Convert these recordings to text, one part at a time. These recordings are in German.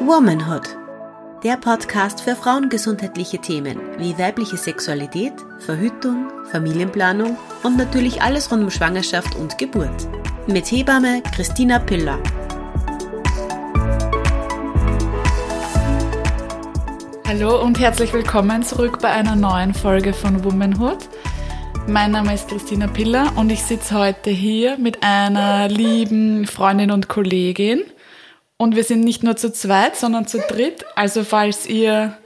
Womanhood. Der Podcast für frauengesundheitliche Themen wie weibliche Sexualität, Verhütung, Familienplanung und natürlich alles rund um Schwangerschaft und Geburt. Mit Hebamme Christina Piller. Hallo und herzlich willkommen zurück bei einer neuen Folge von Womanhood. Mein Name ist Christina Piller und ich sitze heute hier mit einer lieben Freundin und Kollegin. Und wir sind nicht nur zu zweit, sondern zu dritt. Also falls ihr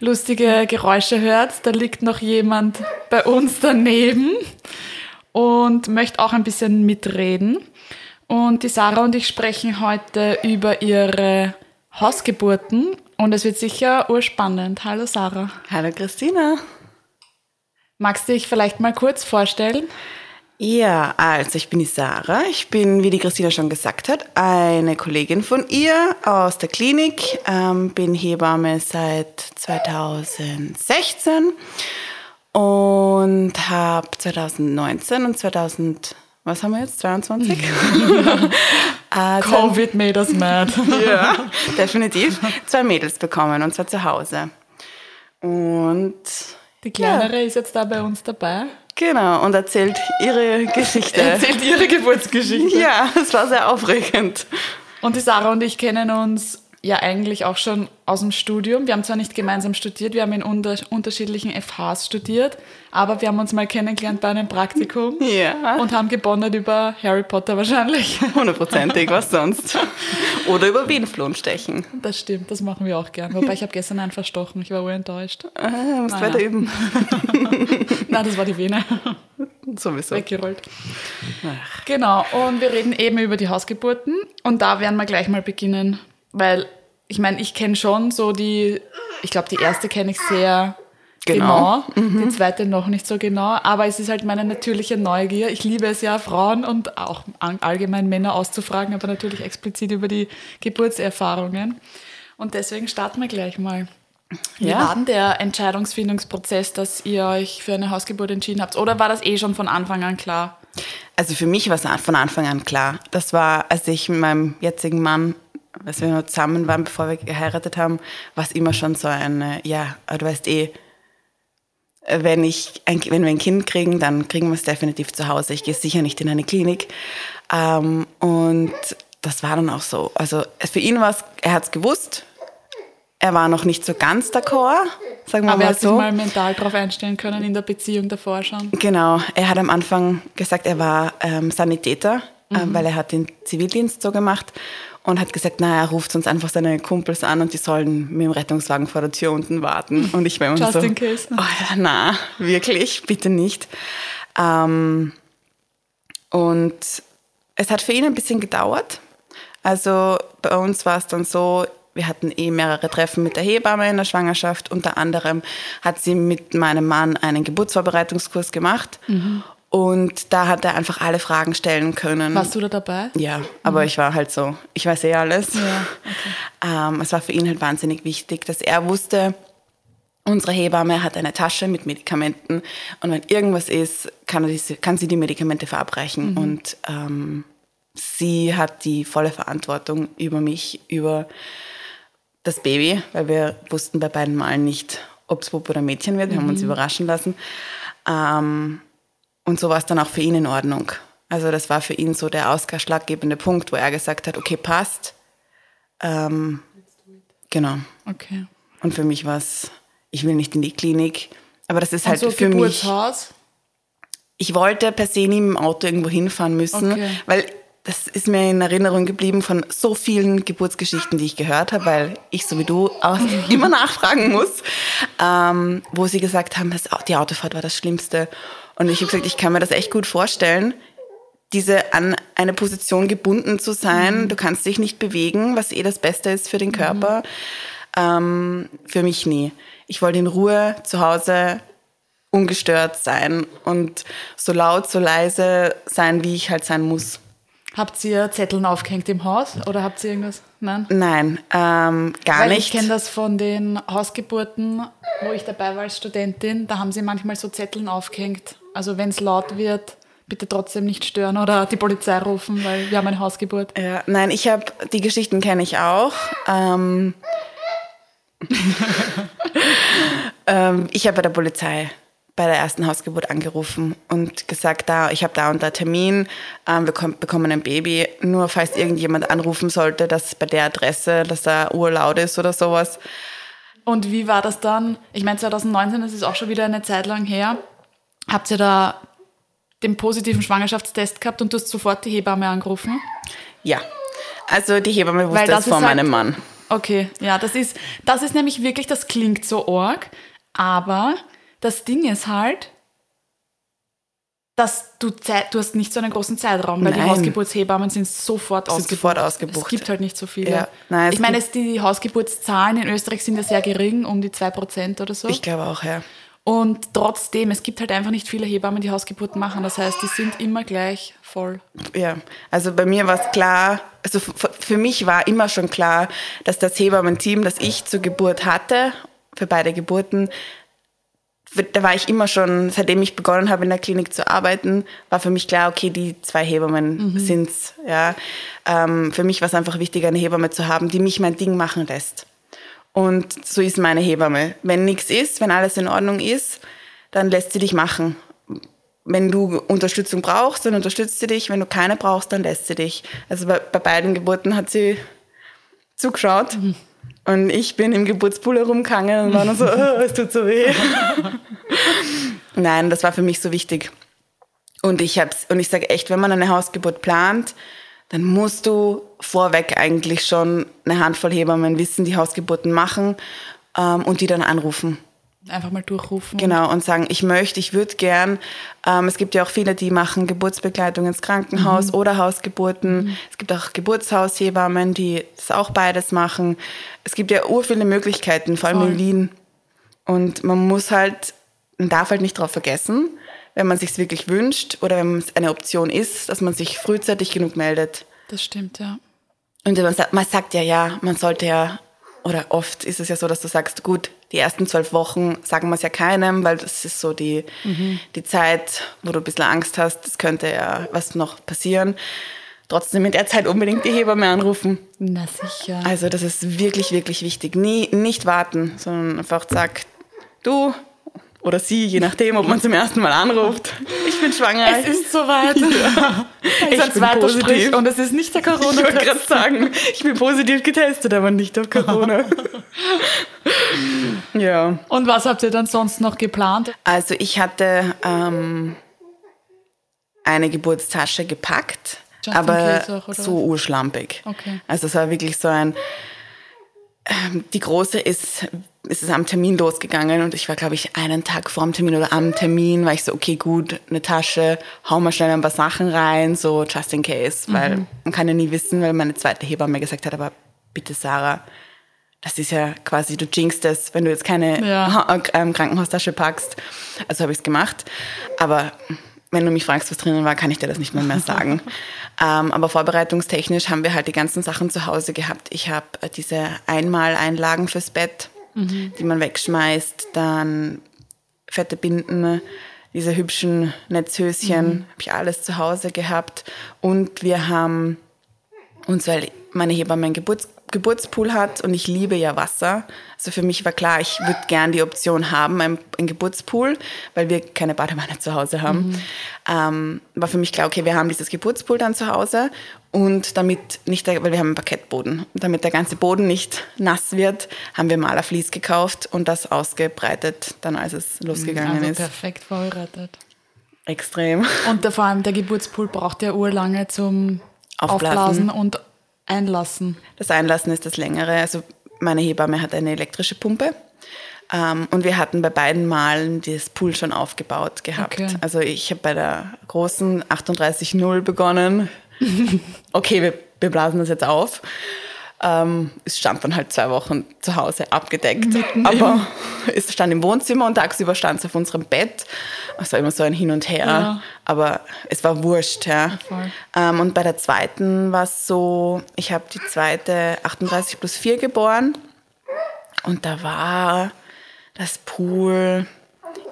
lustige Geräusche hört, da liegt noch jemand bei uns daneben und möchte auch ein bisschen mitreden. Und die Sarah und ich sprechen heute über ihre Hausgeburten und es wird sicher urspannend. Hallo Sarah. Hallo Christina. Magst du dich vielleicht mal kurz vorstellen? Ja, also ich bin die Sarah. Ich bin, wie die Christina schon gesagt hat, eine Kollegin von ihr aus der Klinik. Ähm, bin Hebamme seit 2016 und habe 2019 und 2000 was haben wir jetzt? 22? äh, Covid made us mad. ja, definitiv. Zwei Mädels bekommen und zwar zu Hause. Und die kleinere ja. ist jetzt da bei uns dabei. Genau, und erzählt ihre Geschichte. erzählt ihre Geburtsgeschichte. Ja, es war sehr aufregend. Und die Sarah und ich kennen uns ja eigentlich auch schon aus dem Studium. Wir haben zwar nicht gemeinsam studiert, wir haben in unter unterschiedlichen FHs studiert, aber wir haben uns mal kennengelernt bei einem Praktikum ja. und haben gebondet über Harry Potter wahrscheinlich. Hundertprozentig, was sonst? Oder über Bienenflohen stechen. Das stimmt, das machen wir auch gern. Wobei ich habe gestern einen verstochen, ich war urenttäuscht. Ah, musst naja. weiter üben. Nein, das war die Vene. Sowieso. Weggerollt. Ach. Genau, und wir reden eben über die Hausgeburten und da werden wir gleich mal beginnen weil ich meine, ich kenne schon so die, ich glaube, die erste kenne ich sehr genau, genau. Mhm. die zweite noch nicht so genau, aber es ist halt meine natürliche Neugier. Ich liebe es ja, Frauen und auch allgemein Männer auszufragen, aber natürlich explizit über die Geburtserfahrungen. Und deswegen starten wir gleich mal. Wie ja. war denn der Entscheidungsfindungsprozess, dass ihr euch für eine Hausgeburt entschieden habt? Oder war das eh schon von Anfang an klar? Also für mich war es von Anfang an klar. Das war, als ich mit meinem jetzigen Mann als wir noch zusammen waren, bevor wir geheiratet haben, war es immer schon so eine, ja, du weißt eh, wenn, ich ein, wenn wir ein Kind kriegen, dann kriegen wir es definitiv zu Hause. Ich gehe sicher nicht in eine Klinik. Ähm, und das war dann auch so. Also für ihn war es, er hat es gewusst. Er war noch nicht so ganz d'accord, sagen wir Aber mal er hat so. sich mal mental darauf einstellen können in der Beziehung davor schon. Genau. Er hat am Anfang gesagt, er war ähm, Sanitäter, äh, mhm. äh, weil er hat den Zivildienst so gemacht und hat gesagt, naja, er ruft uns einfach seine Kumpels an und die sollen mit dem Rettungswagen vor der Tür unten warten. Und ich war immer Just so, in case. Oh, ja, na, wirklich, bitte nicht. Ähm, und es hat für ihn ein bisschen gedauert. Also bei uns war es dann so, wir hatten eh mehrere Treffen mit der Hebamme in der Schwangerschaft. Unter anderem hat sie mit meinem Mann einen Geburtsvorbereitungskurs gemacht. Mhm. Und da hat er einfach alle Fragen stellen können. Warst du da dabei? Ja, aber mhm. ich war halt so, ich weiß eh alles. Ja, okay. ähm, es war für ihn halt wahnsinnig wichtig, dass er wusste, unsere Hebamme hat eine Tasche mit Medikamenten und wenn irgendwas ist, kann, diese, kann sie die Medikamente verabreichen. Mhm. Und ähm, sie hat die volle Verantwortung über mich, über das Baby, weil wir wussten bei beiden Malen nicht, ob es Bub oder Mädchen wird. Wir mhm. haben uns mhm. überraschen lassen. Ähm, und so war es dann auch für ihn in Ordnung. Also das war für ihn so der ausschlaggebende Punkt, wo er gesagt hat, okay, passt. Ähm, genau. Okay. Und für mich war es, ich will nicht in die Klinik. Aber das ist halt so für Geburtshaus? mich. Ich wollte per se nie mit dem Auto irgendwo hinfahren müssen, okay. weil das ist mir in Erinnerung geblieben von so vielen Geburtsgeschichten, die ich gehört habe, weil ich so wie du auch immer nachfragen muss, ähm, wo sie gesagt haben, dass die Autofahrt war das Schlimmste. Und ich habe gesagt, ich kann mir das echt gut vorstellen, diese an eine Position gebunden zu sein. Mhm. Du kannst dich nicht bewegen, was eh das Beste ist für den Körper. Mhm. Ähm, für mich nie. Ich wollte in Ruhe zu Hause ungestört sein und so laut, so leise sein, wie ich halt sein muss. Habt ihr Zetteln aufgehängt im Haus oder habt ihr irgendwas? Nein? Nein, ähm, gar Weil nicht. Ich kenne das von den Hausgeburten, wo ich dabei war als Studentin. Da haben sie manchmal so Zetteln aufgehängt. Also wenn es laut wird, bitte trotzdem nicht stören oder die Polizei rufen, weil wir haben eine Hausgeburt. Ja, nein, ich habe, die Geschichten kenne ich auch. Ähm, ähm, ich habe bei der Polizei bei der ersten Hausgeburt angerufen und gesagt, da, ich habe da und da Termin, ähm, wir bekommen ein Baby. Nur falls irgendjemand anrufen sollte, dass bei der Adresse, dass da urlaut ist oder sowas. Und wie war das dann? Ich meine, 2019, das ist auch schon wieder eine Zeit lang her. Habt ihr da den positiven Schwangerschaftstest gehabt und du hast sofort die Hebamme angerufen? Ja. Also die Hebamme wusste das, vor meinem halt, Mann. Okay, ja, das ist, das ist nämlich wirklich, das klingt so arg, aber das Ding ist halt, dass du Zeit, du hast nicht so einen großen Zeitraum, weil Nein. die Hausgeburtshebammen sind sofort sind ausgebucht. sofort ausgebucht. Es gibt halt nicht so viele. Ja. Nein, ich meine, die Hausgeburtszahlen in Österreich sind ja sehr gering, um die 2% oder so. Ich glaube auch, ja. Und trotzdem, es gibt halt einfach nicht viele Hebammen, die Hausgeburten machen. Das heißt, die sind immer gleich voll. Ja, also bei mir war es klar, also für mich war immer schon klar, dass das Hebammen-Team, das ich zur Geburt hatte, für beide Geburten, da war ich immer schon, seitdem ich begonnen habe in der Klinik zu arbeiten, war für mich klar, okay, die zwei Hebammen mhm. sind's. Ja. Ähm, für mich war es einfach wichtig, eine Hebamme zu haben, die mich mein Ding machen lässt. Und so ist meine Hebamme. Wenn nichts ist, wenn alles in Ordnung ist, dann lässt sie dich machen. Wenn du Unterstützung brauchst, dann unterstützt sie dich. Wenn du keine brauchst, dann lässt sie dich. Also bei, bei beiden Geburten hat sie zugeschaut. Mhm. Und ich bin im Geburtspool herumgegangen und war nur so, oh, es tut so weh. Nein, das war für mich so wichtig. Und ich hab's, und ich sage echt, wenn man eine Hausgeburt plant, dann musst du vorweg eigentlich schon eine Handvoll Hebammen wissen, die Hausgeburten machen ähm, und die dann anrufen. Einfach mal durchrufen. Genau, und sagen, ich möchte, ich würde gern. Ähm, es gibt ja auch viele, die machen Geburtsbegleitung ins Krankenhaus mhm. oder Hausgeburten. Mhm. Es gibt auch Geburtshaushebammen, die das auch beides machen. Es gibt ja ur viele Möglichkeiten, vor allem Voll. in Wien. Und man muss halt, man darf halt nicht darauf vergessen, wenn man sich wirklich wünscht oder wenn es eine Option ist, dass man sich frühzeitig genug meldet. Das stimmt, ja. Und man sagt, man sagt ja, ja, man sollte ja, oder oft ist es ja so, dass du sagst, gut, die ersten zwölf Wochen sagen wir es ja keinem, weil das ist so die, mhm. die Zeit, wo du ein bisschen Angst hast, es könnte ja was noch passieren. Trotzdem in der Zeit unbedingt die Hebamme anrufen. Na sicher. Also das ist wirklich, wirklich wichtig. Nie, nicht warten, sondern einfach sag, du, oder sie, je nachdem, ob man zum ersten Mal anruft. Ich bin schwanger. Es ist soweit. Ja. Ich bin positiv. Strich und es ist nicht der corona Ich wollte gerade sagen, ich bin positiv getestet, aber nicht auf Corona. ja. Und was habt ihr dann sonst noch geplant? Also ich hatte ähm, eine Geburtstasche gepackt, Just aber auch, so urschlampig. Okay. Also es war wirklich so ein ähm, die große ist, ist es am Termin losgegangen und ich war, glaube ich, einen Tag vor dem Termin oder am Termin, war ich so, okay, gut, eine Tasche, hau mal schnell ein paar Sachen rein, so just in case, weil mhm. man kann ja nie wissen, weil meine zweite Hebamme gesagt hat, aber bitte Sarah, das ist ja quasi, du jinxst es, wenn du jetzt keine ja. Ähm, Krankenhaustasche packst. Also habe ich es gemacht. Aber wenn du mich fragst, was drinnen war, kann ich dir das nicht mehr, mehr sagen. ähm, aber vorbereitungstechnisch haben wir halt die ganzen Sachen zu Hause gehabt. Ich habe äh, diese Einmaleinlagen fürs Bett, mhm. die man wegschmeißt, dann fette Binden, diese hübschen Netzhöschen, mhm. habe ich alles zu Hause gehabt. Und wir haben uns, weil meine Hebamme ein Geburts Geburtspool hat und ich liebe ja Wasser. Also für mich war klar, ich würde gern die Option haben, ein, ein Geburtspool, weil wir keine Badewanne zu Hause haben. Mhm. Ähm, war für mich klar, okay, wir haben dieses Geburtspool dann zu Hause und damit nicht, der, weil wir haben einen Parkettboden, damit der ganze Boden nicht nass wird, haben wir Malerflies gekauft und das ausgebreitet, dann als es losgegangen also ist. perfekt vorbereitet. Extrem. Und vor allem der Geburtspool braucht ja urlange zum Aufblasen, Aufblasen und Einlassen. Das Einlassen ist das längere. Also meine Hebamme hat eine elektrische Pumpe. Ähm, und wir hatten bei beiden Malen das Pool schon aufgebaut gehabt. Okay. Also ich habe bei der großen 38.0 begonnen. okay, wir, wir blasen das jetzt auf. Ähm, es stand dann halt zwei Wochen zu Hause abgedeckt. Mitten aber es stand im Wohnzimmer und tagsüber stand es auf unserem Bett. Es war immer so ein Hin und Her. Ja. Aber es war wurscht. Ja. Ähm, und bei der zweiten war es so, ich habe die zweite 38 plus 4 geboren. Und da war das Pool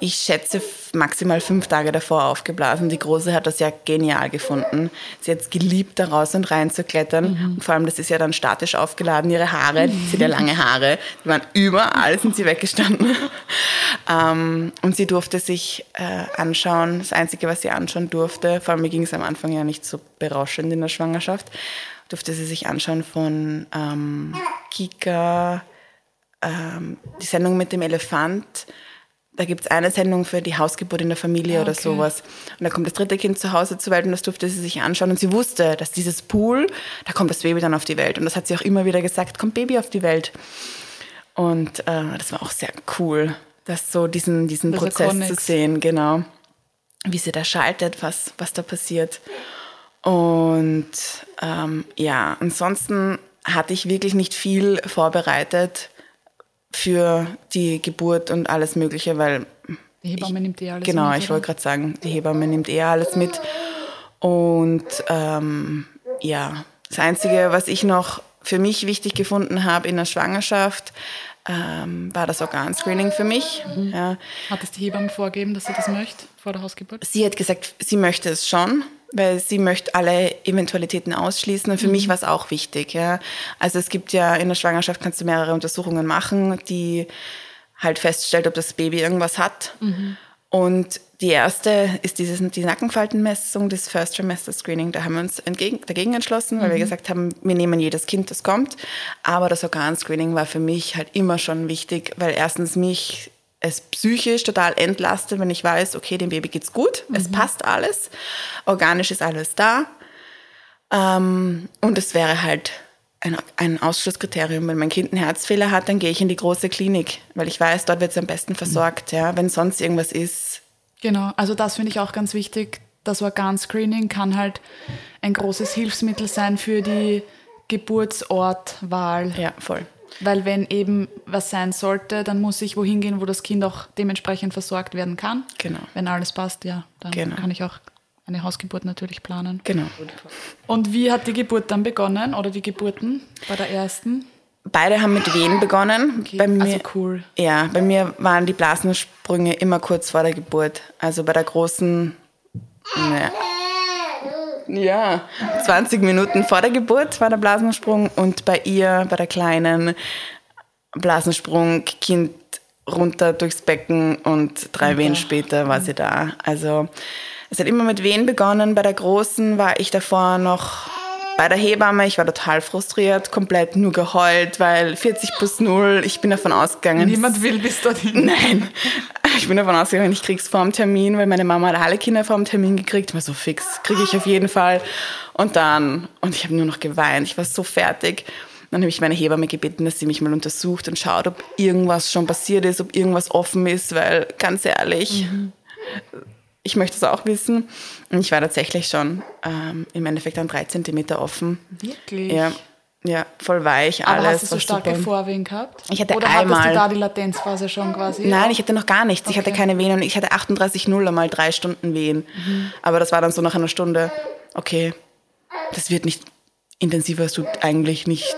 ich schätze, maximal fünf Tage davor aufgeblasen. Die Große hat das ja genial gefunden. Sie hat es geliebt, da raus und rein zu klettern. Mhm. Und vor allem, das ist ja dann statisch aufgeladen, ihre Haare, mhm. sie hat ja lange Haare, die waren überall, sind sie weggestanden. ähm, und sie durfte sich äh, anschauen, das Einzige, was sie anschauen durfte, vor allem mir ging es am Anfang ja nicht so berauschend in der Schwangerschaft, durfte sie sich anschauen von ähm, Kika, ähm, die Sendung mit dem Elefant, da gibt es eine Sendung für die Hausgeburt in der Familie okay. oder sowas. Und da kommt das dritte Kind zu Hause zur Welt und das durfte sie sich anschauen. Und sie wusste, dass dieses Pool, da kommt das Baby dann auf die Welt. Und das hat sie auch immer wieder gesagt, kommt Baby auf die Welt. Und äh, das war auch sehr cool, das so diesen, diesen Prozess zu sehen, genau. Wie sie da schaltet, was, was da passiert. Und ähm, ja, ansonsten hatte ich wirklich nicht viel vorbereitet für die Geburt und alles Mögliche, weil. Die Hebamme ich, nimmt eh alles genau, mit. Genau, ich wollte gerade sagen, die Hebamme nimmt eh alles mit. Und ähm, ja, das Einzige, was ich noch für mich wichtig gefunden habe in der Schwangerschaft, ähm, war das Organscreening für mich. Mhm. Ja. Hat es die Hebamme vorgegeben, dass sie das möchte vor der Hausgeburt? Sie hat gesagt, sie möchte es schon weil sie möchte alle Eventualitäten ausschließen. Und für mhm. mich war es auch wichtig. Ja. Also es gibt ja in der Schwangerschaft kannst du mehrere Untersuchungen machen, die halt feststellt, ob das Baby irgendwas hat. Mhm. Und die erste ist dieses, die Nackenfaltenmessung, das First Trimester Screening. Da haben wir uns entgegen, dagegen entschlossen, weil mhm. wir gesagt haben, wir nehmen jedes Kind, das kommt. Aber das Organscreening war für mich halt immer schon wichtig, weil erstens mich es psychisch total entlastet, wenn ich weiß, okay, dem Baby geht's gut, mhm. es passt alles, organisch ist alles da. Ähm, und es wäre halt ein, ein Ausschlusskriterium. Wenn mein Kind einen Herzfehler hat, dann gehe ich in die große Klinik, weil ich weiß, dort wird es am besten versorgt. Ja. Wenn sonst irgendwas ist. Genau, also das finde ich auch ganz wichtig. Das Organscreening kann halt ein großes Hilfsmittel sein für die Geburtsortwahl. Ja, voll. Weil wenn eben was sein sollte, dann muss ich wohin gehen, wo das Kind auch dementsprechend versorgt werden kann. Genau. Wenn alles passt, ja, dann genau. kann ich auch eine Hausgeburt natürlich planen. Genau. Und wie hat die Geburt dann begonnen oder die Geburten bei der ersten? Beide haben mit Wehen begonnen. Okay, bei mir, also cool. Ja, bei mir waren die Blasensprünge immer kurz vor der Geburt. Also bei der großen, naja, ja, 20 Minuten vor der Geburt war der Blasensprung und bei ihr, bei der kleinen Blasensprung, Kind runter durchs Becken und drei okay. Wehen später war sie da. Also es hat immer mit Wehen begonnen. Bei der großen war ich davor noch bei der Hebamme, ich war total frustriert, komplett nur geheult, weil 40 plus 0, ich bin davon ausgegangen. Niemand will bis dorthin. Nein. Ich bin davon ausgegangen, ich krieg's vor dem Termin, weil meine Mama hat alle Kinder vor dem Termin gekriegt. War so fix, kriege ich auf jeden Fall. Und dann, und ich habe nur noch geweint, ich war so fertig. Dann habe ich meine Hebamme gebeten, dass sie mich mal untersucht und schaut, ob irgendwas schon passiert ist, ob irgendwas offen ist, weil ganz ehrlich, mhm ich möchte es auch wissen. Und ich war tatsächlich schon ähm, im Endeffekt dann drei Zentimeter offen. Wirklich? Ja, ja voll weich, alles. Aber hast du so starke super. Vorwehen gehabt? Ich hatte Oder einmal. hattest du da die Latenzphase schon quasi? Nein, ich hatte noch gar nichts. Okay. Ich hatte keine Wehen und ich hatte 38,0 einmal drei Stunden Wehen. Mhm. Aber das war dann so nach einer Stunde, okay, das wird nicht intensiver, es tut eigentlich nicht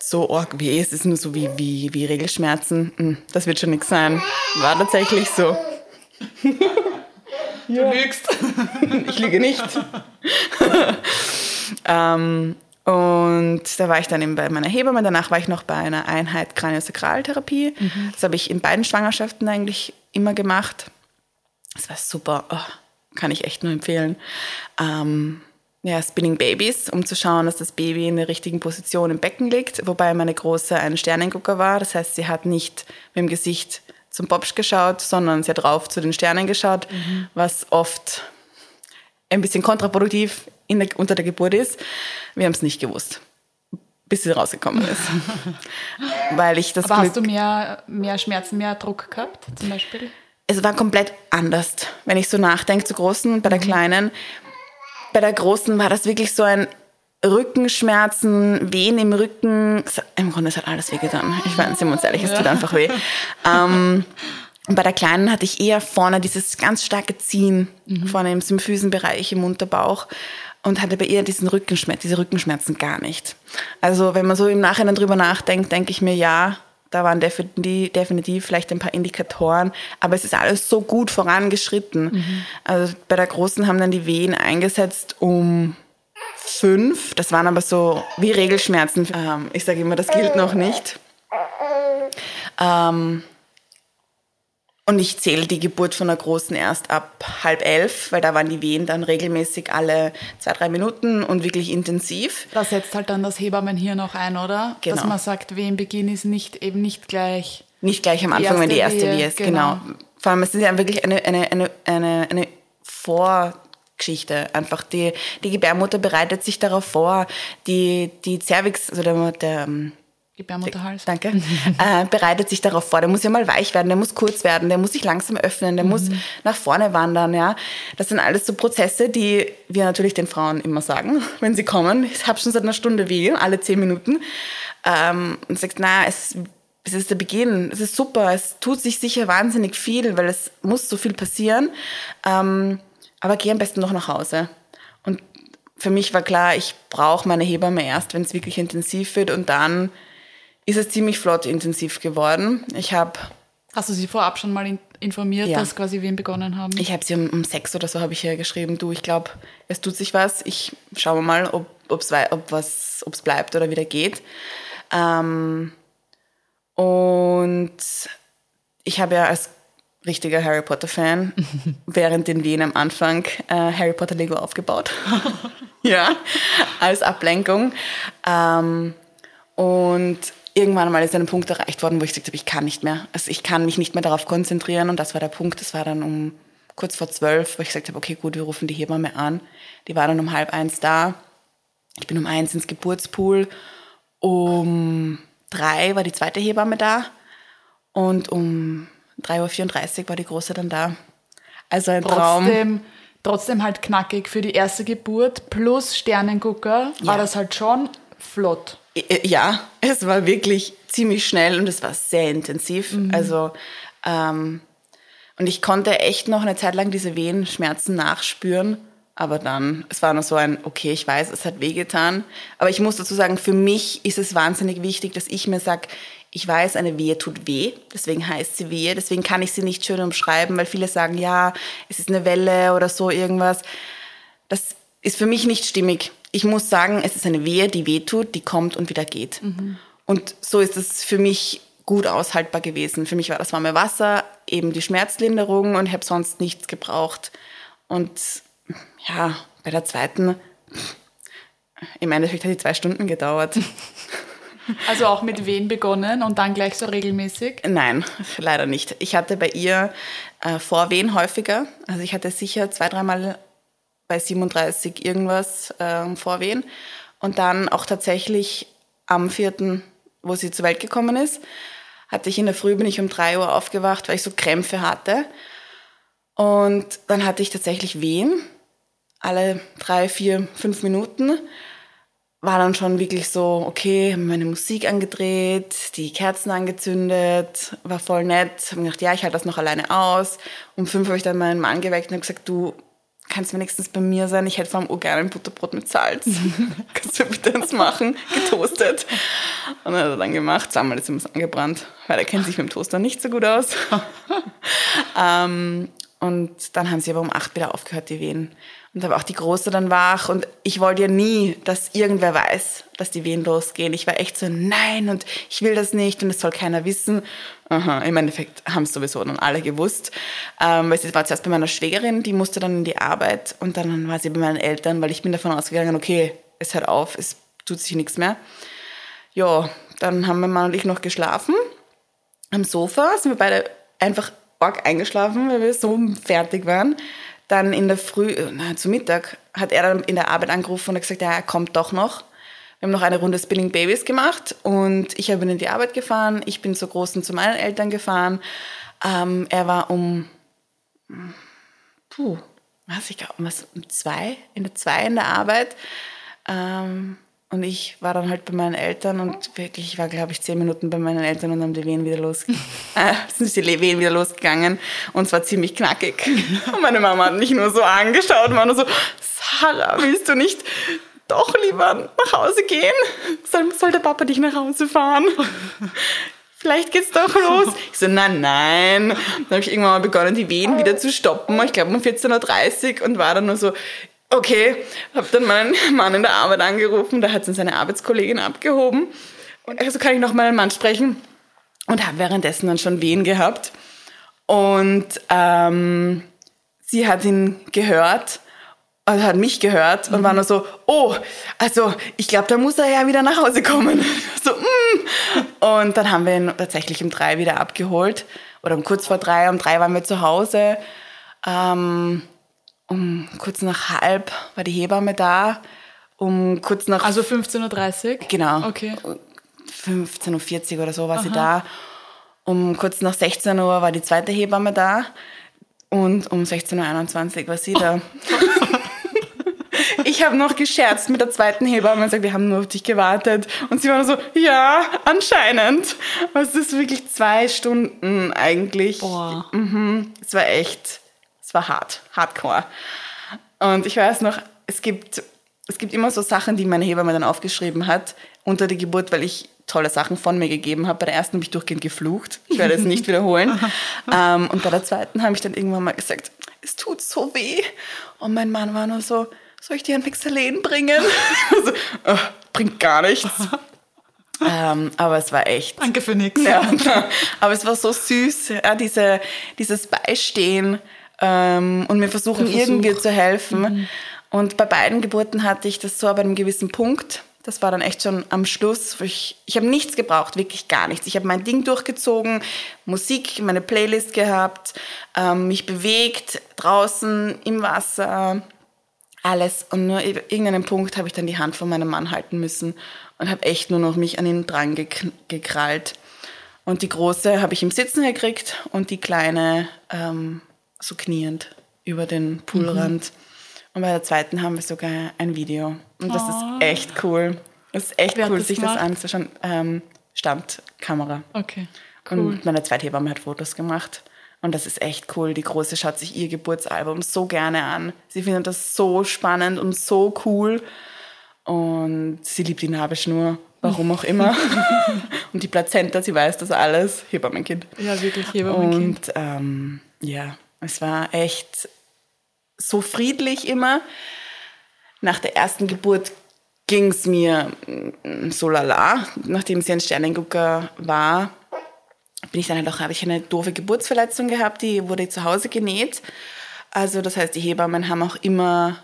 so arg weh. Es ist nur so wie, wie, wie Regelschmerzen. Hm, das wird schon nichts sein. War tatsächlich so. Ja. Du lügst. ich lüge nicht. ähm, und da war ich dann eben bei meiner Hebamme. Danach war ich noch bei einer Einheit Kraniosakraltherapie. Mhm. Das habe ich in beiden Schwangerschaften eigentlich immer gemacht. Das war super. Oh, kann ich echt nur empfehlen. Ähm, ja, Spinning Babies, um zu schauen, dass das Baby in der richtigen Position im Becken liegt. Wobei meine Große ein Sternengucker war. Das heißt, sie hat nicht mit dem Gesicht zum Popsch geschaut, sondern sie hat rauf zu den Sternen geschaut, mhm. was oft ein bisschen kontraproduktiv der, unter der Geburt ist. Wir haben es nicht gewusst, bis sie rausgekommen ist. Weil ich das Aber Glück, hast du mehr, mehr Schmerzen, mehr Druck gehabt zum Beispiel? Es war komplett anders. Wenn ich so nachdenke, zu Großen und bei der mhm. Kleinen. Bei der Großen war das wirklich so ein Rückenschmerzen, Wehen im Rücken. Im Grunde ist halt alles wehgetan. Ich meine, sind wir uns ehrlich, es tut einfach weh. Ähm, bei der Kleinen hatte ich eher vorne dieses ganz starke Ziehen, mhm. vorne im Symphysenbereich, im Unterbauch. Und hatte bei ihr diesen Rückenschmerz, diese Rückenschmerzen gar nicht. Also wenn man so im Nachhinein drüber nachdenkt, denke ich mir, ja, da waren definitiv, definitiv vielleicht ein paar Indikatoren, aber es ist alles so gut vorangeschritten. Mhm. Also bei der Großen haben dann die Wehen eingesetzt um fünf. Das waren aber so wie Regelschmerzen. Ähm, ich sage immer, das gilt noch nicht. Ähm, und ich zähle die Geburt von der Großen erst ab halb elf, weil da waren die Wehen dann regelmäßig alle zwei, drei Minuten und wirklich intensiv. Da setzt halt dann das Hebammenhirn auch ein, oder? Genau. Dass man sagt, Wehenbeginn ist nicht, eben nicht gleich. Nicht gleich am Anfang, wenn die erste Wehe ist, genau. genau. Vor allem, es ist ja wirklich eine, eine, eine, eine, eine Vorgeschichte. Einfach die, die Gebärmutter bereitet sich darauf vor, die, die Cervix, also der, der Gebärmutterhals. Danke. äh, bereitet sich darauf vor. Der muss ja mal weich werden, der muss kurz werden, der muss sich langsam öffnen, der mhm. muss nach vorne wandern. Ja, das sind alles so Prozesse, die wir natürlich den Frauen immer sagen, wenn sie kommen. Ich habe schon seit einer Stunde weh, alle zehn Minuten. Ähm, und sagt, na, es, es ist der Beginn, es ist super, es tut sich sicher wahnsinnig viel, weil es muss so viel passieren. Ähm, aber geh am besten noch nach Hause. Und für mich war klar, ich brauche meine Hebamme erst, wenn es wirklich intensiv wird und dann ist es ziemlich flott intensiv geworden. Ich habe Hast du sie vorab schon mal informiert, ja. dass quasi Wehen begonnen haben? Ich habe sie um, um, sechs oder so habe ich hier geschrieben, du, ich glaube, es tut sich was. Ich schaue mal, ob es ob was, ob's bleibt oder wieder geht. Ähm, und ich habe ja als richtiger Harry Potter-Fan während den Wehen am Anfang äh, Harry Potter Lego aufgebaut. ja, als Ablenkung. Ähm, und irgendwann mal ist ein Punkt erreicht worden, wo ich gesagt habe, ich kann nicht mehr. Also ich kann mich nicht mehr darauf konzentrieren. Und das war der Punkt, das war dann um kurz vor zwölf, wo ich gesagt habe, okay, gut, wir rufen die Hebamme an. Die war dann um halb eins da. Ich bin um eins ins Geburtspool. Um drei war die zweite Hebamme da. Und um 3.34 Uhr war die Große dann da. Also ein trotzdem, Traum. Trotzdem halt knackig für die erste Geburt plus Sternengucker war ja. das halt schon flott. Äh, ja, es war wirklich ziemlich schnell und es war sehr intensiv. Mhm. Also, ähm, und ich konnte echt noch eine Zeit lang diese Wehenschmerzen nachspüren. Aber dann, es war noch so ein, okay, ich weiß, es hat wehgetan. Aber ich muss dazu sagen, für mich ist es wahnsinnig wichtig, dass ich mir sage, ich weiß, eine Wehe tut weh, deswegen heißt sie Wehe, deswegen kann ich sie nicht schön umschreiben, weil viele sagen, ja, es ist eine Welle oder so irgendwas. Das ist für mich nicht stimmig ich muss sagen, es ist eine Wehe, die wehtut, die kommt und wieder geht. Mhm. Und so ist es für mich gut aushaltbar gewesen. Für mich war das warme Wasser, eben die Schmerzlinderung und habe sonst nichts gebraucht. Und ja, bei der zweiten, im Endeffekt hat die zwei Stunden gedauert. Also auch mit Wehen begonnen und dann gleich so regelmäßig? Nein, leider nicht. Ich hatte bei ihr äh, Vorwehen häufiger. Also ich hatte sicher zwei, dreimal bei 37 irgendwas äh, Vorwehen. Und dann auch tatsächlich am vierten, wo sie zur Welt gekommen ist, hatte ich in der Früh, bin ich um drei Uhr aufgewacht, weil ich so Krämpfe hatte. Und dann hatte ich tatsächlich Wehen, alle drei, vier, fünf Minuten. War dann schon wirklich so, okay, meine Musik angedreht, die Kerzen angezündet, war voll nett. Habe gedacht, ja, ich halte das noch alleine aus. Um fünf habe ich dann meinen Mann geweckt und habe gesagt, du, kannst du wenigstens bei mir sein? Ich hätte vor allem auch gerne ein Butterbrot mit Salz. kannst du bitte eins machen? Getoastet. Und dann hat er dann gemacht. Zweimal ist ihm was angebrannt, weil er kennt sich mit dem Toaster nicht so gut aus. ähm, und dann haben sie aber um acht wieder aufgehört, die Wehen. Und da war auch die Große dann wach. Und ich wollte ja nie, dass irgendwer weiß, dass die Wehen losgehen. Ich war echt so, nein, und ich will das nicht und es soll keiner wissen. Aha, im Endeffekt haben es sowieso dann alle gewusst. Ähm, weil sie war zuerst bei meiner Schwägerin, die musste dann in die Arbeit. Und dann war sie bei meinen Eltern, weil ich bin davon ausgegangen, okay, es hört auf, es tut sich nichts mehr. Ja, dann haben mein Mann und ich noch geschlafen. Am Sofa sind wir beide einfach arg eingeschlafen, weil wir so fertig waren. Dann in der Früh, äh, na, zu Mittag, hat er dann in der Arbeit angerufen und hat gesagt, ja, er kommt doch noch. Wir haben noch eine Runde Spinning Babies gemacht und ich habe ihn in die Arbeit gefahren. Ich bin zur Großen zu meinen Eltern gefahren. Ähm, er war um, puh, was, ich glaube, um zwei, in der zwei in der Arbeit. Ähm, und ich war dann halt bei meinen Eltern und wirklich, ich war, glaube ich, zehn Minuten bei meinen Eltern und dann die Wehen wieder los, äh, sind die Wehen wieder losgegangen und es war ziemlich knackig. Und meine Mama hat mich nur so angeschaut und war nur so, Sarah, willst du nicht doch lieber nach Hause gehen? Soll, soll der Papa dich nach Hause fahren? vielleicht geht's doch los. Ich so, nein, nein. Dann habe ich irgendwann mal begonnen, die Wehen wieder zu stoppen. Ich glaube um 14.30 Uhr und war dann nur so, okay, habe dann meinen Mann in der Arbeit angerufen, da hat dann seine Arbeitskollegin abgehoben. Und also kann ich noch mal einen Mann sprechen? Und habe währenddessen dann schon Wehen gehabt. Und ähm, sie hat ihn gehört also hat mich gehört und mhm. war nur so, oh, also ich glaube, da muss er ja wieder nach Hause kommen. so, mm. Und dann haben wir ihn tatsächlich um drei wieder abgeholt oder um kurz vor drei, um drei waren wir zu Hause. Ähm, um kurz nach halb war die Hebamme da. Um kurz nach... Also 15.30 Uhr? Genau. Okay. 15.40 Uhr oder so war Aha. sie da. Um kurz nach 16 Uhr war die zweite Hebamme da. Und um 16.21 Uhr war sie da. ich habe noch gescherzt mit der zweiten Hebamme und gesagt, wir haben nur auf dich gewartet. Und sie war so, ja, anscheinend. es ist wirklich zwei Stunden eigentlich. Boah. Mhm. Es war echt, war hart, hardcore. Und ich weiß noch, es gibt, es gibt immer so Sachen, die meine Hebamme dann aufgeschrieben hat unter der Geburt, weil ich tolle Sachen von mir gegeben habe. Bei der ersten habe ich durchgehend geflucht. Ich werde es nicht wiederholen. ähm, und bei der zweiten habe ich dann irgendwann mal gesagt, es tut so weh. Und mein Mann war nur so, soll ich dir ein Mixalen bringen? also, oh, bringt gar nichts. ähm, aber es war echt. Danke für nichts. Ja, aber es war so süß, ja, diese, dieses Beistehen ähm, und mir versuchen, irgendwie zu helfen. Mhm. Und bei beiden Geburten hatte ich das so ab einem gewissen Punkt. Das war dann echt schon am Schluss. ich ich habe nichts gebraucht, wirklich gar nichts. Ich habe mein Ding durchgezogen, Musik, meine Playlist gehabt, ähm, mich bewegt, draußen im Wasser, alles. Und nur irgendeinen Punkt habe ich dann die Hand von meinem Mann halten müssen und habe echt nur noch mich an ihn dran gekrallt. Und die große habe ich im Sitzen gekriegt und die kleine ähm, so kniend über den Poolrand. Mhm. Und bei der zweiten haben wir sogar ein Video. Und das oh. ist echt cool. Das ist echt Wer cool, das sich gemacht? das anzuschauen. Ähm, Standkamera. Okay. Cool. Und meine Zweithebamme hat Fotos gemacht. Und das ist echt cool. Die Große schaut sich ihr Geburtsalbum so gerne an. Sie findet das so spannend und so cool. Und sie liebt die Nabelschnur, warum auch immer. und die Plazenta, sie weiß das alles. Hebammenkind. Ja, wirklich Hebammenkind. Und ähm, ja, es war echt so friedlich immer. Nach der ersten Geburt ging es mir mm, so lala, nachdem sie ein Sternengucker war bin ich dann halt auch, habe ich eine doofe Geburtsverletzung gehabt, die wurde zu Hause genäht. Also das heißt, die Hebammen haben auch immer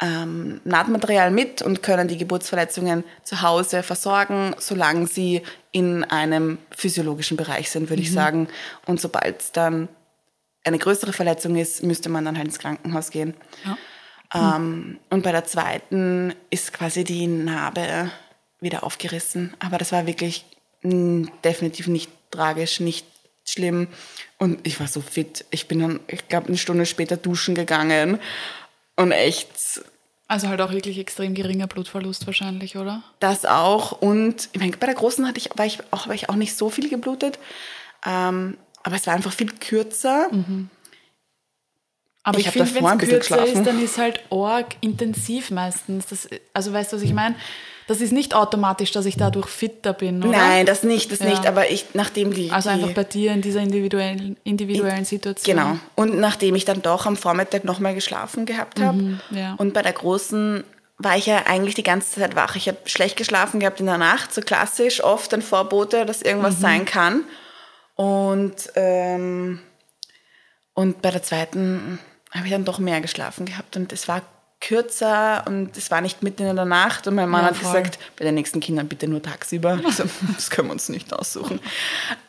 ähm, Nahtmaterial mit und können die Geburtsverletzungen zu Hause versorgen, solange sie in einem physiologischen Bereich sind, würde mhm. ich sagen. Und sobald es dann eine größere Verletzung ist, müsste man dann halt ins Krankenhaus gehen. Ja. Mhm. und bei der zweiten ist quasi die Narbe wieder aufgerissen. Aber das war wirklich mh, definitiv nicht tragisch, nicht schlimm. Und ich war so fit. Ich bin dann, ich glaube, eine Stunde später duschen gegangen und echt. Also halt auch wirklich extrem geringer Blutverlust wahrscheinlich, oder? Das auch. Und ich meine, bei der großen hatte ich, war ich auch, war ich auch nicht so viel geblutet. Ähm, aber es war einfach viel kürzer. Mhm. Aber ich, ich finde, wenn es kürzer ist, dann ist halt arg intensiv meistens. Das, also weißt du, was ich meine? Das ist nicht automatisch, dass ich dadurch fitter bin, oder? Nein, das nicht, das ja. nicht. Aber ich, nachdem die... Also einfach bei dir in dieser individuellen, individuellen Situation. Genau. Und nachdem ich dann doch am Vormittag nochmal geschlafen gehabt habe mhm, ja. und bei der großen war ich ja eigentlich die ganze Zeit wach. Ich habe schlecht geschlafen gehabt in der Nacht, so klassisch, oft ein Vorbote, dass irgendwas mhm. sein kann. Und, ähm, und bei der zweiten habe ich dann doch mehr geschlafen gehabt und es war kürzer und es war nicht mitten in der Nacht und mein Mann ja, hat gesagt, bei den nächsten Kindern bitte nur tagsüber. Also, das können wir uns nicht aussuchen.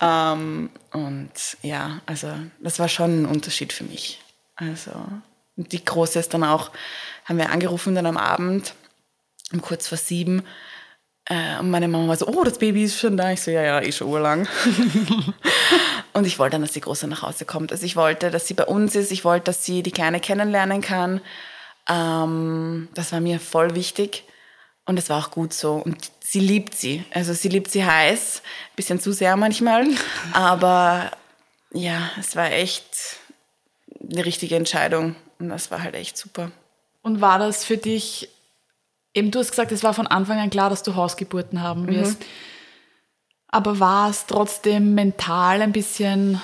Ähm, und ja, also das war schon ein Unterschied für mich. Also die Große ist dann auch, haben wir angerufen dann am Abend, um kurz vor sieben. Äh, und meine Mama war so, oh, das Baby ist schon da. Ich so, ja, ja, eh schon urlang. und ich wollte dann, dass die Große nach Hause kommt. Also ich wollte, dass sie bei uns ist. Ich wollte, dass sie die Kleine kennenlernen kann. Ähm, das war mir voll wichtig und es war auch gut so. Und sie liebt sie. Also sie liebt sie heiß, bisschen zu sehr manchmal. Aber ja, es war echt eine richtige Entscheidung und das war halt echt super. Und war das für dich, eben du hast gesagt, es war von Anfang an klar, dass du Hausgeburten haben mhm. wirst. Mhm. Aber war es trotzdem mental ein bisschen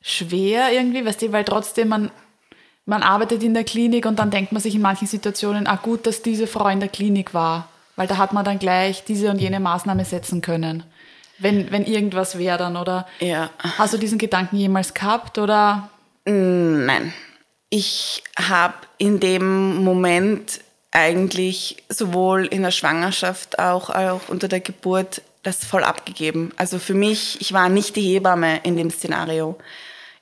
schwer irgendwie, weißt du, weil trotzdem man, man arbeitet in der Klinik und dann denkt man sich in manchen Situationen, ah gut, dass diese Frau in der Klinik war, weil da hat man dann gleich diese und jene Maßnahme setzen können. Wenn, wenn irgendwas wäre dann, oder? Ja. Hast du diesen Gedanken jemals gehabt, oder? Nein. Ich habe in dem Moment eigentlich sowohl in der Schwangerschaft auch, auch unter der Geburt das voll abgegeben. Also für mich, ich war nicht die Hebamme in dem Szenario.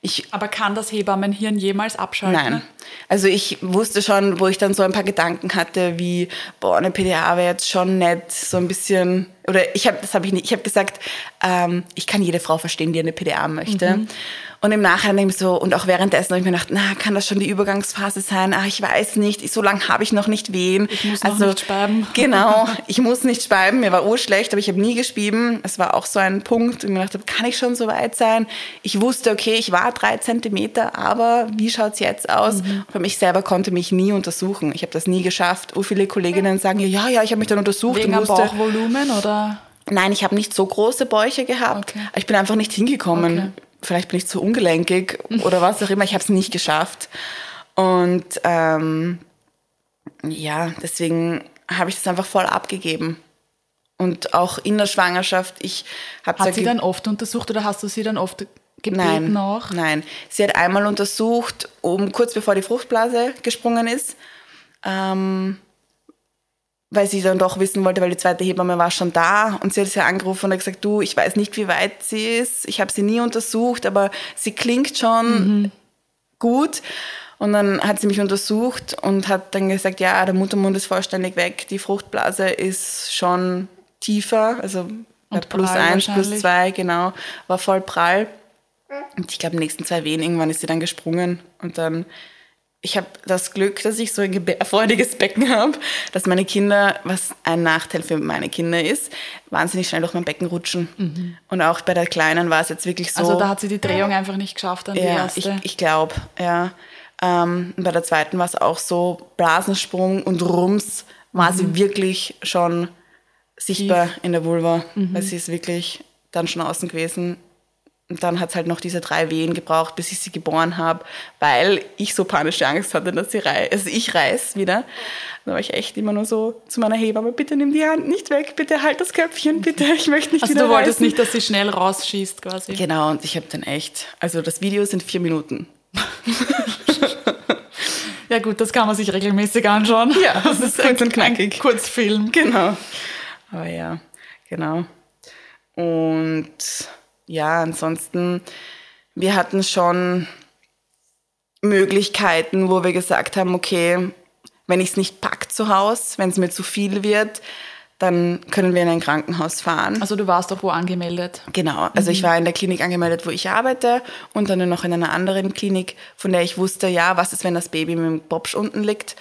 Ich, Aber kann das Hebammenhirn jemals abschalten? Nein. Also ich wusste schon, wo ich dann so ein paar Gedanken hatte, wie, boah, eine PDA wäre jetzt schon nett, so ein bisschen, oder ich habe, das habe ich nicht, ich habe gesagt, ähm, ich kann jede Frau verstehen, die eine PDA möchte. Mhm. Und im Nachhinein so, und auch währenddessen habe ich mir gedacht, na, kann das schon die Übergangsphase sein? Ah, ich weiß nicht, so lange habe ich noch nicht wehen. Ich muss also, noch nicht speiben. Genau, ich muss nicht speiben. Mir war urschlecht, aber ich habe nie gespieben. Es war auch so ein Punkt, wo ich mir gedacht habe, kann ich schon so weit sein? Ich wusste, okay, ich war drei Zentimeter, aber wie schaut's jetzt aus? Mhm. Für mich selber konnte mich nie untersuchen. Ich habe das nie geschafft. So viele Kolleginnen sagen, ja, ja, ich habe mich dann untersucht. Wegen und wusste, Bauchvolumen oder? Nein, ich habe nicht so große Bäuche gehabt. Okay. Ich bin einfach nicht hingekommen. Okay vielleicht bin ich zu ungelenkig oder was auch immer. Ich habe es nicht geschafft. Und ähm, ja, deswegen habe ich das einfach voll abgegeben. Und auch in der Schwangerschaft, ich habe Hat sie dann oft untersucht oder hast du sie dann oft gebeten nein, auch? Nein, sie hat einmal untersucht, um kurz bevor die Fruchtblase gesprungen ist. Ähm, weil sie dann doch wissen wollte, weil die zweite Hebamme war schon da und sie hat sie angerufen und hat gesagt, du, ich weiß nicht, wie weit sie ist, ich habe sie nie untersucht, aber sie klingt schon mhm. gut. Und dann hat sie mich untersucht und hat dann gesagt, ja, der Muttermund ist vollständig weg, die Fruchtblase ist schon tiefer, also plus eins, plus zwei, genau, war voll prall. Und ich glaube, in den nächsten zwei Wehen irgendwann ist sie dann gesprungen und dann ich habe das Glück, dass ich so ein gebärfreudiges Becken habe, dass meine Kinder, was ein Nachteil für meine Kinder ist, wahnsinnig schnell durch mein Becken rutschen. Mhm. Und auch bei der Kleinen war es jetzt wirklich so. Also da hat sie die Drehung einfach nicht geschafft an die ja, erste. Ich, ich glaube, ja. Ähm, bei der zweiten war es auch so Blasensprung und Rums war mhm. sie wirklich schon sichtbar Tief. in der Vulva. Mhm. Weil sie ist wirklich dann schon außen gewesen. Und dann hat es halt noch diese drei Wehen gebraucht, bis ich sie geboren habe, weil ich so panische Angst hatte, dass sie reißt. Also ich reiß wieder. Da war ich echt immer nur so zu meiner Hebamme, bitte nimm die Hand nicht weg, bitte halt das Köpfchen, bitte, ich möchte nicht Also wieder du wolltest reißen. nicht, dass sie schnell rausschießt quasi. Genau, und ich habe dann echt, also das Video sind vier Minuten. ja gut, das kann man sich regelmäßig anschauen. Ja, das ist kurz und knackig. Kurzfilm. Genau. Aber ja, genau. Und ja, ansonsten, wir hatten schon Möglichkeiten, wo wir gesagt haben, okay, wenn ich es nicht pack zu Hause, wenn es mir zu viel wird, dann können wir in ein Krankenhaus fahren. Also du warst doch wo angemeldet? Genau, also mhm. ich war in der Klinik angemeldet, wo ich arbeite und dann noch in einer anderen Klinik, von der ich wusste, ja, was ist, wenn das Baby mit dem Bobsch unten liegt.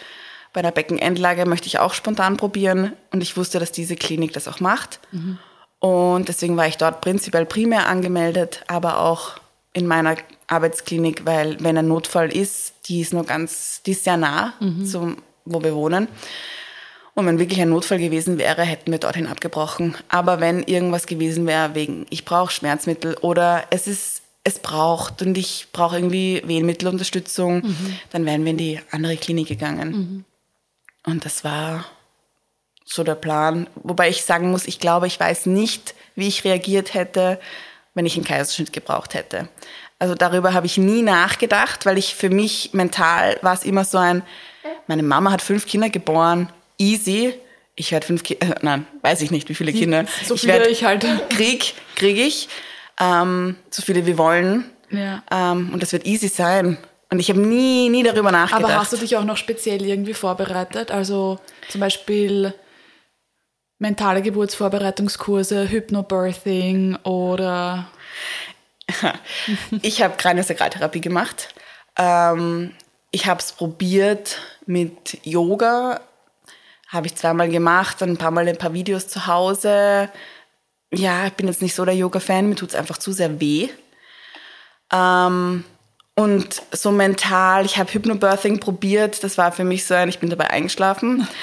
Bei einer Beckenendlage möchte ich auch spontan probieren und ich wusste, dass diese Klinik das auch macht. Mhm. Und deswegen war ich dort prinzipiell primär angemeldet, aber auch in meiner Arbeitsklinik, weil wenn ein Notfall ist, die ist nur ganz, die ist sehr nah mhm. zum, wo wir wohnen. Und wenn wirklich ein Notfall gewesen wäre, hätten wir dorthin abgebrochen. Aber wenn irgendwas gewesen wäre, wegen ich brauche Schmerzmittel oder es ist, es braucht und ich brauche irgendwie Wehenmittelunterstützung, mhm. dann wären wir in die andere Klinik gegangen. Mhm. Und das war so der Plan. Wobei ich sagen muss, ich glaube, ich weiß nicht, wie ich reagiert hätte, wenn ich einen Kaiserschnitt gebraucht hätte. Also darüber habe ich nie nachgedacht, weil ich für mich mental war es immer so ein, meine Mama hat fünf Kinder geboren, easy. Ich werde fünf Kinder, äh, nein, weiß ich nicht, wie viele Kinder. So viele ich, werd, ich halt. Krieg, kriege ich. Ähm, so viele wir wollen. Ja. Ähm, und das wird easy sein. Und ich habe nie, nie darüber nachgedacht. Aber hast du dich auch noch speziell irgendwie vorbereitet? Also zum Beispiel mentale Geburtsvorbereitungskurse, Hypnobirthing oder? ich habe keine Sakraltherapie gemacht. Ähm, ich habe es probiert mit Yoga. Habe ich zweimal gemacht, ein paar Mal ein paar Videos zu Hause. Ja, ich bin jetzt nicht so der Yoga-Fan, mir tut es einfach zu sehr weh. Ähm, und so mental, ich habe Hypnobirthing probiert, das war für mich so ein, ich bin dabei eingeschlafen.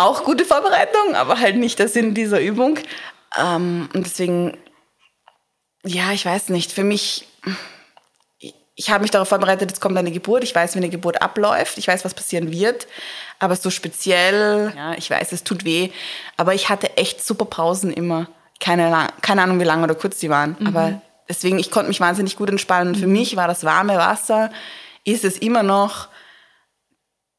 Auch gute Vorbereitung, aber halt nicht der Sinn dieser Übung. Ähm, und deswegen ja, ich weiß nicht. Für mich, ich habe mich darauf vorbereitet, jetzt kommt eine Geburt. Ich weiß, wie eine Geburt abläuft. Ich weiß, was passieren wird. Aber so speziell, ja, ich weiß, es tut weh. Aber ich hatte echt super Pausen immer. Keine, keine Ahnung, wie lang oder kurz die waren. Mhm. Aber deswegen, ich konnte mich wahnsinnig gut entspannen. Mhm. Für mich war das warme Wasser, ist es immer noch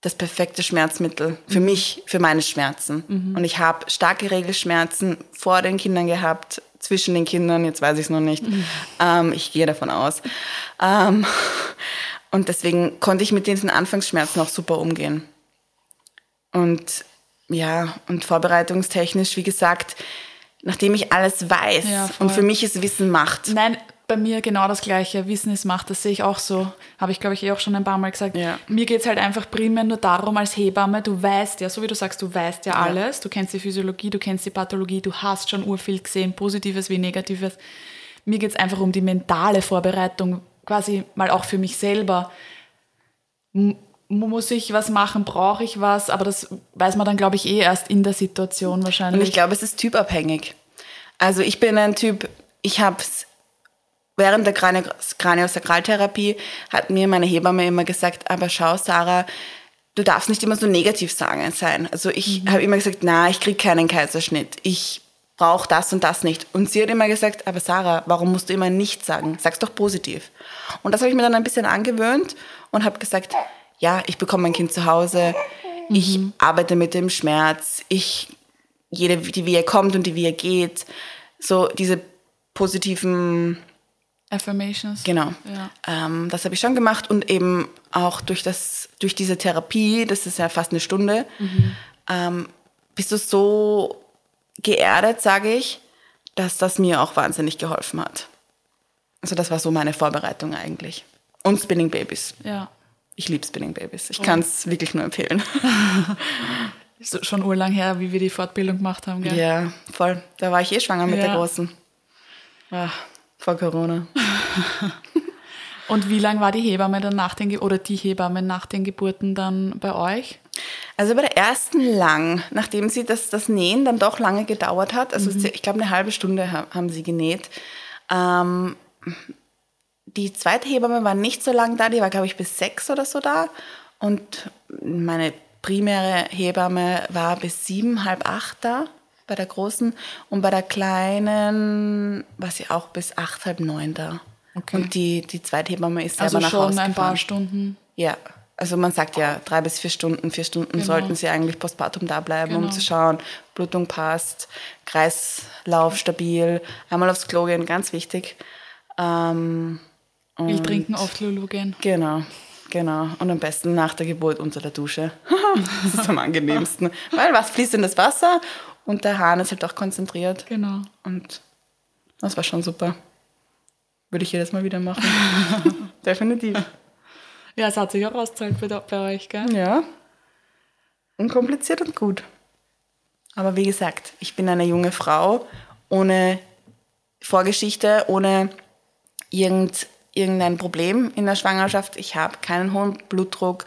das perfekte Schmerzmittel für mhm. mich, für meine Schmerzen. Mhm. Und ich habe starke Regelschmerzen vor den Kindern gehabt, zwischen den Kindern, jetzt weiß ich es noch nicht. Mhm. Ähm, ich gehe davon aus. Ähm, und deswegen konnte ich mit diesen Anfangsschmerzen auch super umgehen. Und ja, und vorbereitungstechnisch, wie gesagt, nachdem ich alles weiß ja, und für mich ist Wissen Macht. Nein, bei mir genau das Gleiche. Wissen ist Macht, das sehe ich auch so. Habe ich, glaube ich, eh auch schon ein paar Mal gesagt. Ja. Mir geht es halt einfach primär nur darum, als Hebamme, du weißt ja, so wie du sagst, du weißt ja, ja alles. Du kennst die Physiologie, du kennst die Pathologie, du hast schon urviel gesehen, Positives wie Negatives. Mir geht es einfach um die mentale Vorbereitung, quasi mal auch für mich selber. muss ich was machen, brauche ich was, aber das weiß man dann, glaube ich, eh erst in der Situation wahrscheinlich. Und ich glaube, es ist typabhängig. Also ich bin ein Typ, ich habe es während der Kraniosakraltherapie hat mir meine Hebamme immer gesagt, aber schau, Sarah, du darfst nicht immer so negativ sagen sein. Also ich mhm. habe immer gesagt, na, ich kriege keinen Kaiserschnitt. Ich brauche das und das nicht. Und sie hat immer gesagt, aber Sarah, warum musst du immer nicht sagen? Sag's doch positiv. Und das habe ich mir dann ein bisschen angewöhnt und habe gesagt, ja, ich bekomme mein Kind zu Hause, mhm. ich arbeite mit dem Schmerz, ich jede, die wie er kommt und die wie er geht, so diese positiven Affirmations. Genau. Ja. Ähm, das habe ich schon gemacht und eben auch durch, das, durch diese Therapie, das ist ja fast eine Stunde, mhm. ähm, bist du so geerdet, sage ich, dass das mir auch wahnsinnig geholfen hat. Also das war so meine Vorbereitung eigentlich. Und Spinning Babies. Ja. Ich liebe Spinning Babies. Ich oh. kann es wirklich nur empfehlen. ist schon urlang her, wie wir die Fortbildung gemacht haben, gell? Ja, voll. Da war ich eh schwanger mit ja. der Großen. Ach. Vor Corona. Und wie lange war die Hebamme dann nach den Ge oder die Hebamme nach den Geburten dann bei euch? Also bei der ersten lang, nachdem sie das, das Nähen dann doch lange gedauert hat, also mhm. ich glaube eine halbe Stunde haben sie genäht. Ähm, die zweite Hebamme war nicht so lange da, die war glaube ich bis sechs oder so da. Und meine primäre Hebamme war bis sieben, halb acht da bei der großen und bei der kleinen war sie auch bis acht, halb neun da. Okay. Und die, die zweite Hebamme ist selber also nach Hause schon ein paar Stunden. Ja, also man sagt ja drei bis vier Stunden. Vier Stunden genau. sollten sie eigentlich postpartum da bleiben, genau. um zu schauen, Blutung passt, Kreislauf stabil, einmal aufs Klo gehen, ganz wichtig. Ähm, Viel trinken, oft Lulu gehen. Genau. Genau. Und am besten nach der Geburt unter der Dusche. das ist am angenehmsten. Weil was fließt in das Wasser und der Hahn ist halt auch konzentriert. Genau. Und das war schon super. Würde ich jedes Mal wieder machen. Definitiv. Ja, es hat sich auch ausgezahlt bei euch, gell? Ja. Unkompliziert und gut. Aber wie gesagt, ich bin eine junge Frau ohne Vorgeschichte, ohne irgend, irgendein Problem in der Schwangerschaft. Ich habe keinen hohen Blutdruck.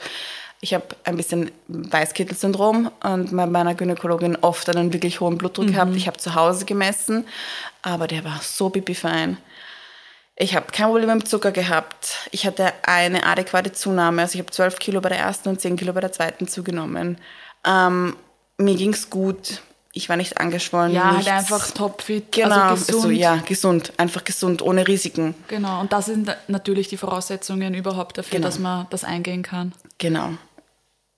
Ich habe ein bisschen Weißkittelsyndrom und bei meiner Gynäkologin oft einen wirklich hohen Blutdruck mhm. gehabt. Ich habe zu Hause gemessen, aber der war so bibifein. Ich habe kein Problem mit Zucker gehabt. Ich hatte eine adäquate Zunahme. Also ich habe 12 Kilo bei der ersten und 10 Kilo bei der zweiten zugenommen. Ähm, mir ging es gut. Ich war nicht angeschwollen. Ja, halt einfach topfit. Genau, also gesund. Also, ja, gesund. Einfach gesund, ohne Risiken. Genau, und das sind natürlich die Voraussetzungen überhaupt dafür, genau. dass man das eingehen kann. Genau.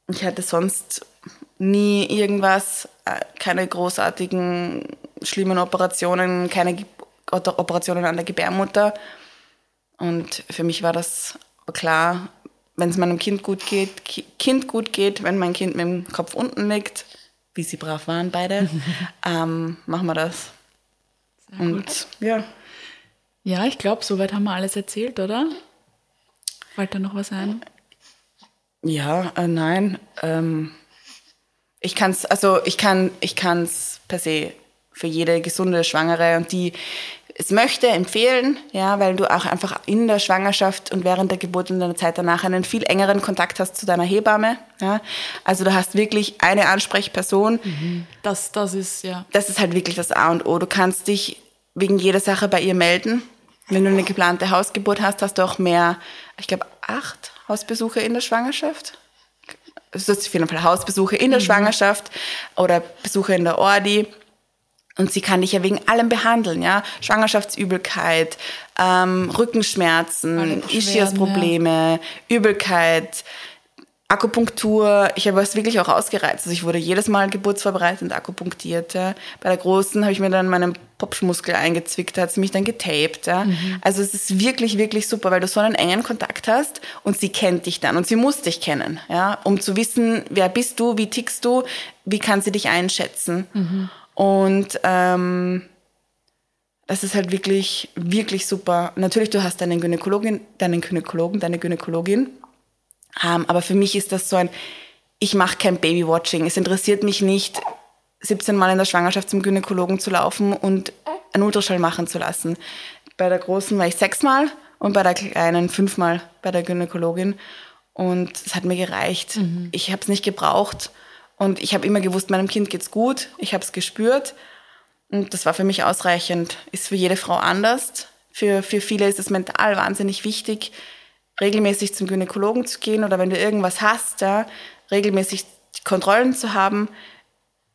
Ich hatte sonst nie irgendwas, äh, keine großartigen, schlimmen Operationen, keine Operationen an der Gebärmutter. Und für mich war das klar, wenn es meinem Kind gut geht, Kind gut geht, wenn mein Kind mit dem Kopf unten liegt, wie sie brav waren beide, ähm, machen wir das. Sehr Und gut. ja. Ja, ich glaube, soweit haben wir alles erzählt, oder? Fällt da noch was ein? Ja, äh, nein. Ähm, ich kann es, also ich kann, ich kann es per se für jede gesunde Schwangere und die es möchte empfehlen, ja, weil du auch einfach in der Schwangerschaft und während der Geburt und in der Zeit danach einen viel engeren Kontakt hast zu deiner Hebamme. Ja. Also du hast wirklich eine Ansprechperson. Mhm. Das, das ist, ja. Das ist halt wirklich das A und O. Du kannst dich wegen jeder Sache bei ihr melden. Wenn du eine geplante Hausgeburt hast, hast du auch mehr, ich glaube, acht Hausbesuche in der Schwangerschaft. Also du hast auf jeden Fall Hausbesuche in der mhm. Schwangerschaft oder Besuche in der Ordi. Und sie kann dich ja wegen allem behandeln, ja. Schwangerschaftsübelkeit, ähm, Rückenschmerzen, Ischiasprobleme, ja. Übelkeit, Akupunktur, ich habe es wirklich auch ausgereizt. Also ich wurde jedes Mal geburtsvorbereitend akupunktiert. Ja. Bei der großen habe ich mir dann meinen Popschmuskel eingezwickt, da hat sie mich dann getaped. Ja. Mhm. Also es ist wirklich, wirklich super, weil du so einen engen Kontakt hast und sie kennt dich dann und sie muss dich kennen, ja, um zu wissen, wer bist du, wie tickst du, wie kann sie dich einschätzen. Mhm. Und ähm, das ist halt wirklich, wirklich super. Natürlich, du hast deinen Gynäkologin, deinen Gynäkologen, deine Gynäkologin ähm, aber für mich ist das so ein, ich mache kein Babywatching. Es interessiert mich nicht, 17 Mal in der Schwangerschaft zum Gynäkologen zu laufen und einen Ultraschall machen zu lassen. Bei der großen war ich sechsmal und bei der kleinen fünfmal bei der Gynäkologin. Und es hat mir gereicht. Mhm. Ich habe es nicht gebraucht. Und ich habe immer gewusst, meinem Kind geht's gut. Ich habe es gespürt. Und das war für mich ausreichend. Ist für jede Frau anders. Für, für viele ist es mental wahnsinnig wichtig, regelmäßig zum Gynäkologen zu gehen oder wenn du irgendwas hast, ja, regelmäßig Kontrollen zu haben.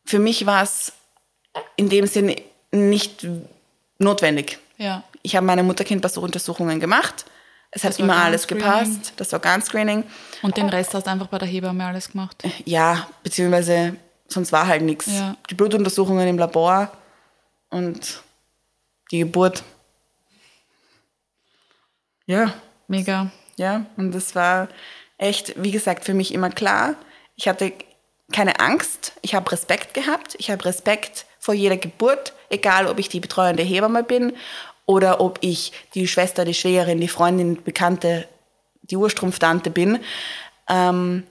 Für mich war es in dem Sinne nicht notwendig. Ja. Ich habe meine Mutterkinduntersuchungen gemacht. Es hat immer alles gepasst, das Organscreening. Und den Rest hast du einfach bei der Hebamme alles gemacht? Ja, beziehungsweise sonst war halt nichts. Ja. Die Blutuntersuchungen im Labor und die Geburt. Ja. Mega. Ja, und das war echt, wie gesagt, für mich immer klar. Ich hatte keine Angst, ich habe Respekt gehabt, ich habe Respekt vor jeder Geburt, egal ob ich die betreuende Hebamme bin oder ob ich die Schwester, die Schwägerin, die Freundin, die Bekannte, die Urstrumpftante bin. Ähm,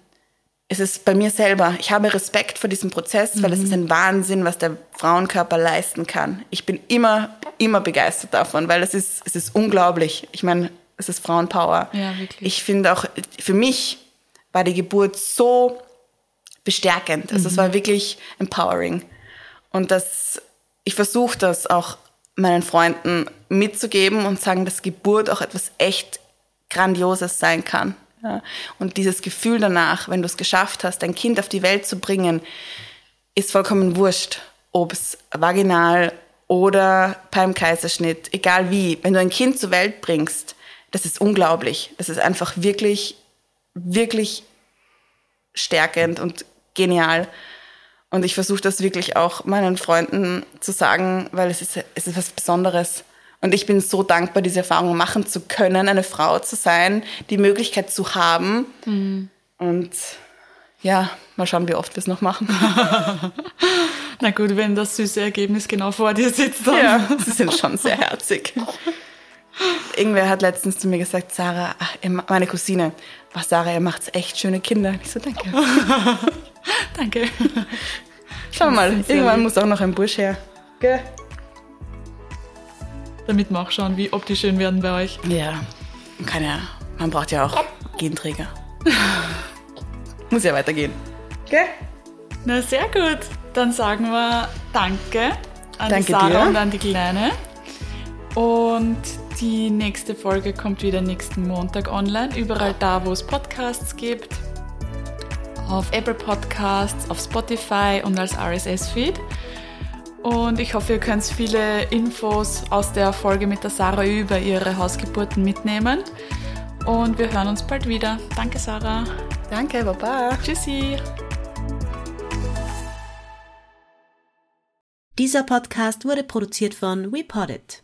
es ist bei mir selber, ich habe Respekt vor diesem Prozess, mhm. weil es ist ein Wahnsinn, was der Frauenkörper leisten kann. Ich bin immer, immer begeistert davon, weil es ist, es ist unglaublich. Ich meine, es ist Frauenpower. Ja, wirklich. Ich finde auch, für mich war die Geburt so bestärkend. Also mhm. es war wirklich empowering. Und das, ich versuche das auch meinen Freunden mitzugeben und sagen, dass Geburt auch etwas echt Grandioses sein kann. Ja. Und dieses Gefühl danach, wenn du es geschafft hast, dein Kind auf die Welt zu bringen, ist vollkommen wurscht, ob es vaginal oder beim Kaiserschnitt, egal wie. Wenn du ein Kind zur Welt bringst, das ist unglaublich. Das ist einfach wirklich, wirklich stärkend und genial. Und ich versuche das wirklich auch meinen Freunden zu sagen, weil es ist, es ist was Besonderes. Und ich bin so dankbar, diese Erfahrung machen zu können, eine Frau zu sein, die Möglichkeit zu haben. Mhm. Und ja, mal schauen, wie oft wir es noch machen. Na gut, wenn das süße Ergebnis genau vor dir sitzt. Dann. Ja, sie sind schon sehr herzig. Irgendwer hat letztens zu mir gesagt, Sarah, ach, meine Cousine, was Sarah, ihr macht echt schöne Kinder. Ich so, danke. danke. Schau mal, irgendwann lieb. muss auch noch ein Bursch her. Gell? Damit wir auch schauen, wie ob die schön werden bei euch. Ja, man kann ja, man braucht ja auch Genträger. muss ja weitergehen. Gell? Na, sehr gut. Dann sagen wir Danke an danke die Sarah dir. und an die Kleine. Und die nächste Folge kommt wieder nächsten Montag online, überall da, wo es Podcasts gibt. Auf Apple Podcasts, auf Spotify und als RSS-Feed. Und ich hoffe, ihr könnt viele Infos aus der Folge mit der Sarah über ihre Hausgeburten mitnehmen. Und wir hören uns bald wieder. Danke, Sarah. Danke, Baba. Tschüssi. Dieser Podcast wurde produziert von WePoddit.